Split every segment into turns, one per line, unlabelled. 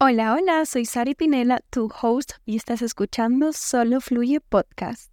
Hola, hola, soy Sari Pinela, tu host, y estás escuchando Solo Fluye Podcast.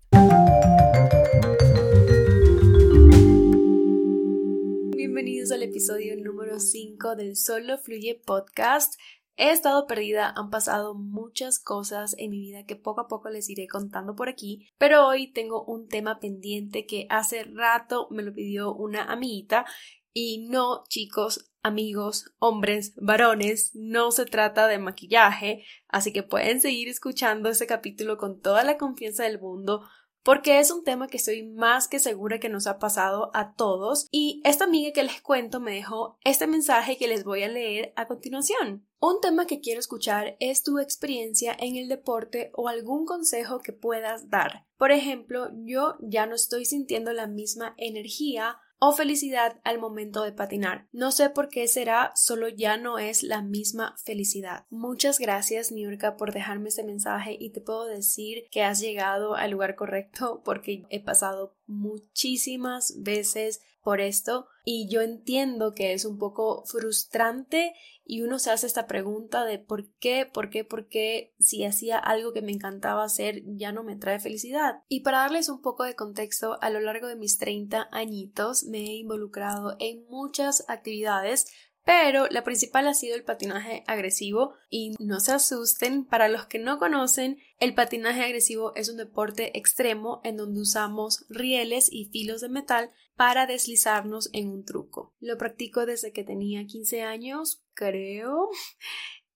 Bienvenidos al episodio número 5 del Solo Fluye Podcast. He estado perdida, han pasado muchas cosas en mi vida que poco a poco les iré contando por aquí, pero hoy tengo un tema pendiente que hace rato me lo pidió una amiguita y no, chicos, amigos, hombres, varones, no se trata de maquillaje, así que pueden seguir escuchando este capítulo con toda la confianza del mundo porque es un tema que estoy más que segura que nos ha pasado a todos y esta amiga que les cuento me dejó este mensaje que les voy a leer a continuación. Un tema que quiero escuchar es tu experiencia en el deporte o algún consejo que puedas dar. Por ejemplo, yo ya no estoy sintiendo la misma energía o felicidad al momento de patinar. No sé por qué será, solo ya no es la misma felicidad. Muchas gracias, Niurka, por dejarme este mensaje y te puedo decir que has llegado al lugar correcto porque he pasado muchísimas veces por esto y yo entiendo que es un poco frustrante y uno se hace esta pregunta de por qué, por qué, por qué si hacía algo que me encantaba hacer ya no me trae felicidad. Y para darles un poco de contexto, a lo largo de mis 30 añitos me he involucrado en muchas actividades pero la principal ha sido el patinaje agresivo y no se asusten, para los que no conocen, el patinaje agresivo es un deporte extremo en donde usamos rieles y filos de metal para deslizarnos en un truco. Lo practico desde que tenía 15 años, creo,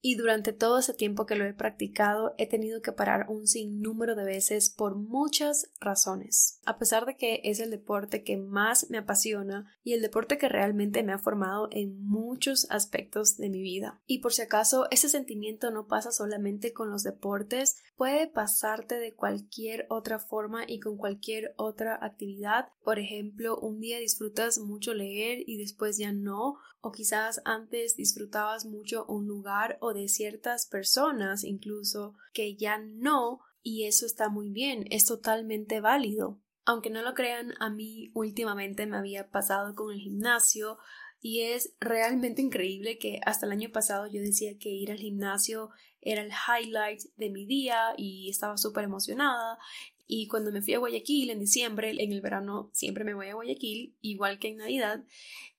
y durante todo ese tiempo que lo he practicado he tenido que parar un sinnúmero de veces por muchas razones. A pesar de que es el deporte que más me apasiona y el deporte que realmente me ha formado en muchos aspectos de mi vida. Y por si acaso ese sentimiento no pasa solamente con los deportes, puede pasarte de cualquier otra forma y con cualquier otra actividad. Por ejemplo, un día disfrutas mucho leer y después ya no, o quizás antes disfrutabas mucho un lugar o de ciertas personas incluso que ya no y eso está muy bien, es totalmente válido. Aunque no lo crean, a mí últimamente me había pasado con el gimnasio y es realmente increíble que hasta el año pasado yo decía que ir al gimnasio era el highlight de mi día y estaba súper emocionada y cuando me fui a Guayaquil en diciembre, en el verano siempre me voy a Guayaquil, igual que en Navidad,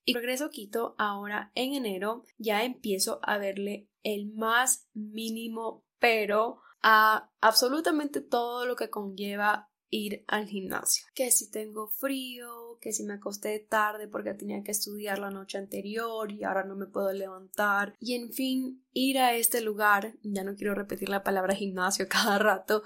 y regreso a Quito ahora en enero, ya empiezo a verle el más mínimo pero a absolutamente todo lo que conlleva ir al gimnasio. Que si tengo frío, que si me acosté tarde porque tenía que estudiar la noche anterior y ahora no me puedo levantar. Y en fin, ir a este lugar, ya no quiero repetir la palabra gimnasio cada rato,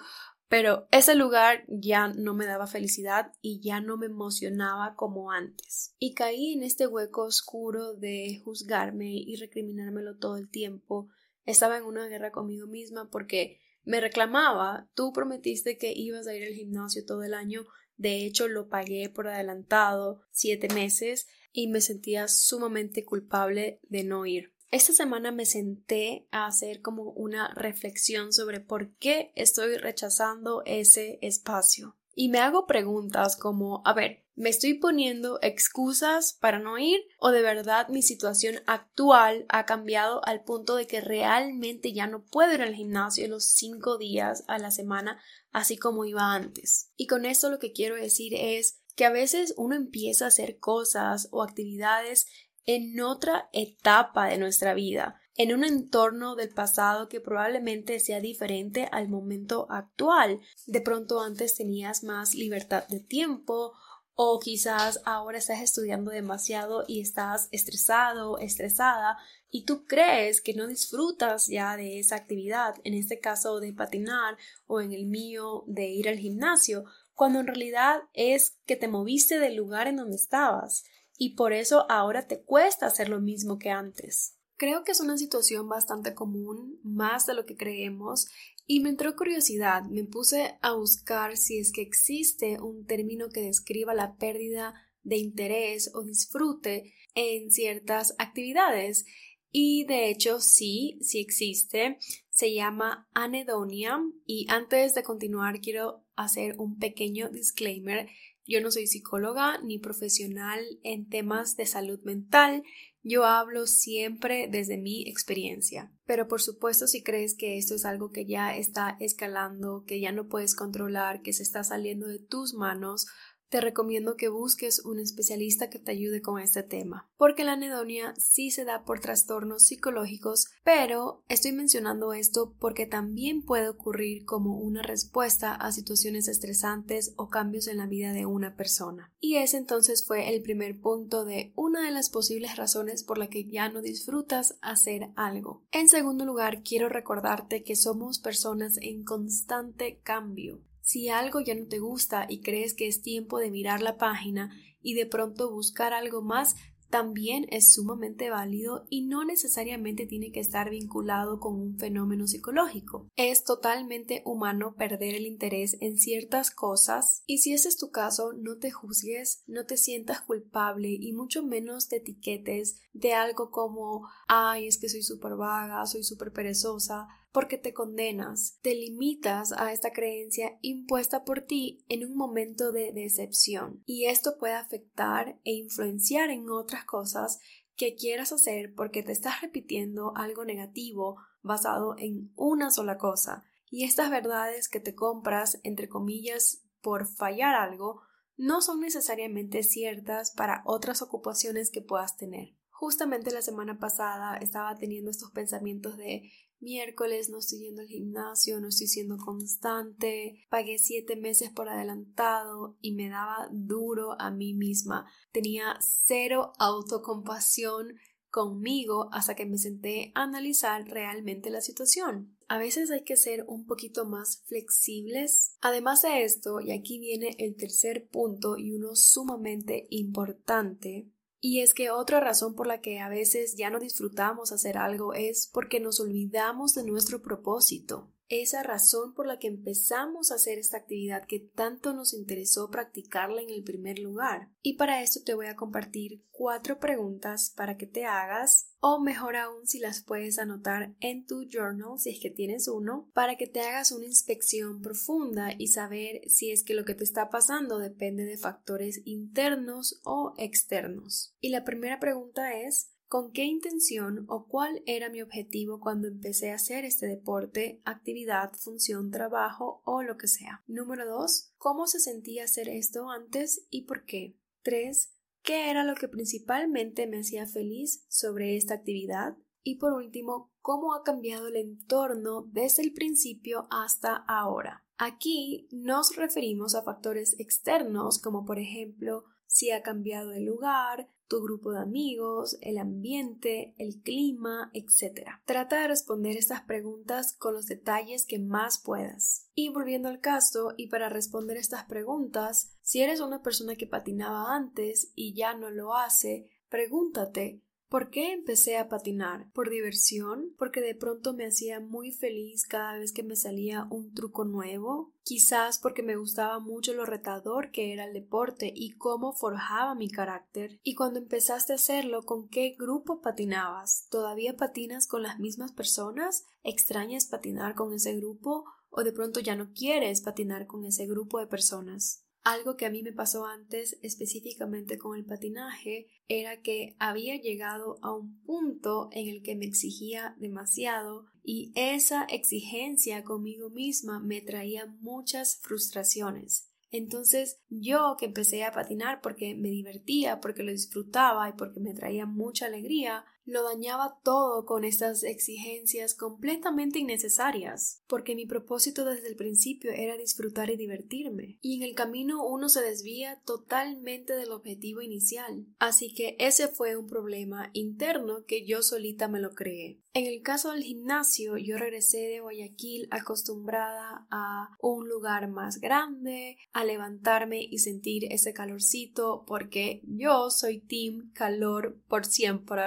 pero ese lugar ya no me daba felicidad y ya no me emocionaba como antes. Y caí en este hueco oscuro de juzgarme y recriminármelo todo el tiempo. Estaba en una guerra conmigo misma porque me reclamaba, tú prometiste que ibas a ir al gimnasio todo el año, de hecho lo pagué por adelantado siete meses y me sentía sumamente culpable de no ir. Esta semana me senté a hacer como una reflexión sobre por qué estoy rechazando ese espacio. Y me hago preguntas como, a ver, ¿me estoy poniendo excusas para no ir? ¿O de verdad mi situación actual ha cambiado al punto de que realmente ya no puedo ir al gimnasio los cinco días a la semana así como iba antes? Y con esto lo que quiero decir es que a veces uno empieza a hacer cosas o actividades en otra etapa de nuestra vida, en un entorno del pasado que probablemente sea diferente al momento actual. De pronto antes tenías más libertad de tiempo o quizás ahora estás estudiando demasiado y estás estresado, estresada y tú crees que no disfrutas ya de esa actividad, en este caso de patinar o en el mío de ir al gimnasio, cuando en realidad es que te moviste del lugar en donde estabas y por eso ahora te cuesta hacer lo mismo que antes. Creo que es una situación bastante común, más de lo que creemos, y me entró curiosidad, me puse a buscar si es que existe un término que describa la pérdida de interés o disfrute en ciertas actividades. Y de hecho sí, sí existe. Se llama anedonia. Y antes de continuar quiero hacer un pequeño disclaimer yo no soy psicóloga ni profesional en temas de salud mental, Yo hablo siempre desde mi experiencia. Pero por supuesto si crees que esto es algo que ya está escalando, que ya no puedes controlar, que se está saliendo de tus manos, te recomiendo que busques un especialista que te ayude con este tema, porque la anedonia sí se da por trastornos psicológicos, pero estoy mencionando esto porque también puede ocurrir como una respuesta a situaciones estresantes o cambios en la vida de una persona. Y ese entonces fue el primer punto de una de las posibles razones por la que ya no disfrutas hacer algo. En segundo lugar, quiero recordarte que somos personas en constante cambio. Si algo ya no te gusta y crees que es tiempo de mirar la página y de pronto buscar algo más, también es sumamente válido y no necesariamente tiene que estar vinculado con un fenómeno psicológico. Es totalmente humano perder el interés en ciertas cosas y si ese es tu caso, no te juzgues, no te sientas culpable y mucho menos te etiquetes de algo como ay, es que soy súper vaga, soy súper perezosa porque te condenas, te limitas a esta creencia impuesta por ti en un momento de decepción. Y esto puede afectar e influenciar en otras cosas que quieras hacer porque te estás repitiendo algo negativo basado en una sola cosa. Y estas verdades que te compras, entre comillas, por fallar algo, no son necesariamente ciertas para otras ocupaciones que puedas tener. Justamente la semana pasada estaba teniendo estos pensamientos de miércoles no estoy yendo al gimnasio, no estoy siendo constante, pagué siete meses por adelantado y me daba duro a mí misma. Tenía cero autocompasión conmigo hasta que me senté a analizar realmente la situación. A veces hay que ser un poquito más flexibles. Además de esto, y aquí viene el tercer punto y uno sumamente importante, y es que otra razón por la que a veces ya no disfrutamos hacer algo es porque nos olvidamos de nuestro propósito esa razón por la que empezamos a hacer esta actividad que tanto nos interesó practicarla en el primer lugar. Y para esto te voy a compartir cuatro preguntas para que te hagas, o mejor aún si las puedes anotar en tu journal, si es que tienes uno, para que te hagas una inspección profunda y saber si es que lo que te está pasando depende de factores internos o externos. Y la primera pregunta es con qué intención o cuál era mi objetivo cuando empecé a hacer este deporte, actividad, función, trabajo o lo que sea. Número 2. ¿Cómo se sentía hacer esto antes y por qué? 3. ¿Qué era lo que principalmente me hacía feliz sobre esta actividad? Y por último, ¿cómo ha cambiado el entorno desde el principio hasta ahora? Aquí nos referimos a factores externos como por ejemplo si ha cambiado el lugar, tu grupo de amigos, el ambiente, el clima, etc. Trata de responder estas preguntas con los detalles que más puedas. Y volviendo al caso, y para responder estas preguntas, si eres una persona que patinaba antes y ya no lo hace, pregúntate ¿Por qué empecé a patinar? ¿Por diversión? ¿Porque de pronto me hacía muy feliz cada vez que me salía un truco nuevo? Quizás porque me gustaba mucho lo retador que era el deporte y cómo forjaba mi carácter. Y cuando empezaste a hacerlo, ¿con qué grupo patinabas? ¿Todavía patinas con las mismas personas? ¿Extrañas patinar con ese grupo? ¿O de pronto ya no quieres patinar con ese grupo de personas? Algo que a mí me pasó antes, específicamente con el patinaje, era que había llegado a un punto en el que me exigía demasiado y esa exigencia conmigo misma me traía muchas frustraciones. Entonces yo que empecé a patinar porque me divertía, porque lo disfrutaba y porque me traía mucha alegría, lo dañaba todo con estas exigencias completamente innecesarias, porque mi propósito desde el principio era disfrutar y divertirme, y en el camino uno se desvía totalmente del objetivo inicial. Así que ese fue un problema interno que yo solita me lo creé. En el caso del gimnasio, yo regresé de Guayaquil acostumbrada a un lugar más grande, a levantarme y sentir ese calorcito, porque yo soy team calor por siempre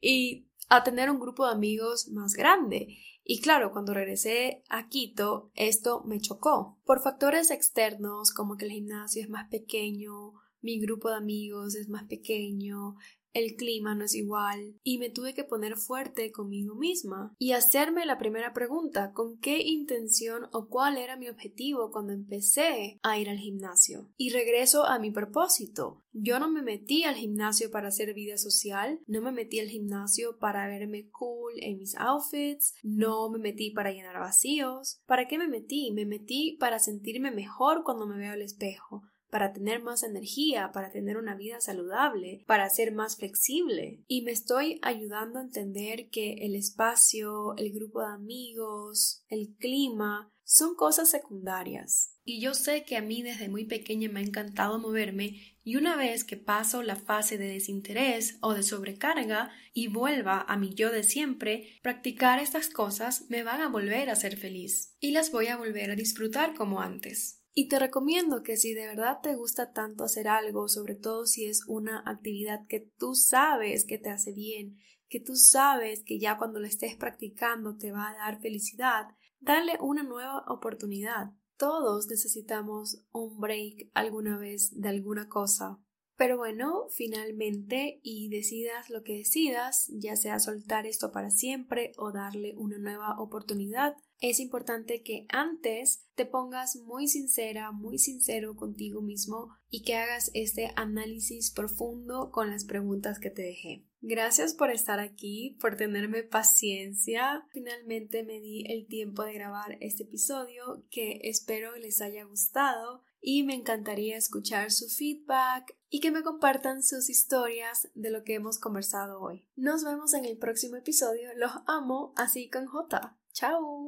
y a tener un grupo de amigos más grande. Y claro, cuando regresé a Quito, esto me chocó. Por factores externos, como que el gimnasio es más pequeño, mi grupo de amigos es más pequeño, el clima no es igual y me tuve que poner fuerte conmigo misma y hacerme la primera pregunta, ¿con qué intención o cuál era mi objetivo cuando empecé a ir al gimnasio? Y regreso a mi propósito. Yo no me metí al gimnasio para hacer vida social, no me metí al gimnasio para verme cool en mis outfits, no me metí para llenar vacíos. ¿Para qué me metí? Me metí para sentirme mejor cuando me veo al espejo, para tener más energía, para tener una vida saludable, para ser más flexible. Y me estoy ayudando a entender que el espacio, el grupo de amigos, el clima, son cosas secundarias. Y yo sé que a mí desde muy pequeña me ha encantado moverme y una vez que paso la fase de desinterés o de sobrecarga y vuelva a mi yo de siempre, practicar estas cosas me van a volver a ser feliz y las voy a volver a disfrutar como antes. Y te recomiendo que si de verdad te gusta tanto hacer algo, sobre todo si es una actividad que tú sabes que te hace bien, que tú sabes que ya cuando la estés practicando te va a dar felicidad, dale una nueva oportunidad. Todos necesitamos un break alguna vez de alguna cosa. Pero bueno, finalmente, y decidas lo que decidas, ya sea soltar esto para siempre o darle una nueva oportunidad, es importante que antes te pongas muy sincera, muy sincero contigo mismo y que hagas este análisis profundo con las preguntas que te dejé. Gracias por estar aquí, por tenerme paciencia. Finalmente me di el tiempo de grabar este episodio que espero les haya gustado y me encantaría escuchar su feedback y que me compartan sus historias de lo que hemos conversado hoy. Nos vemos en el próximo episodio. Los amo así con J. Chao.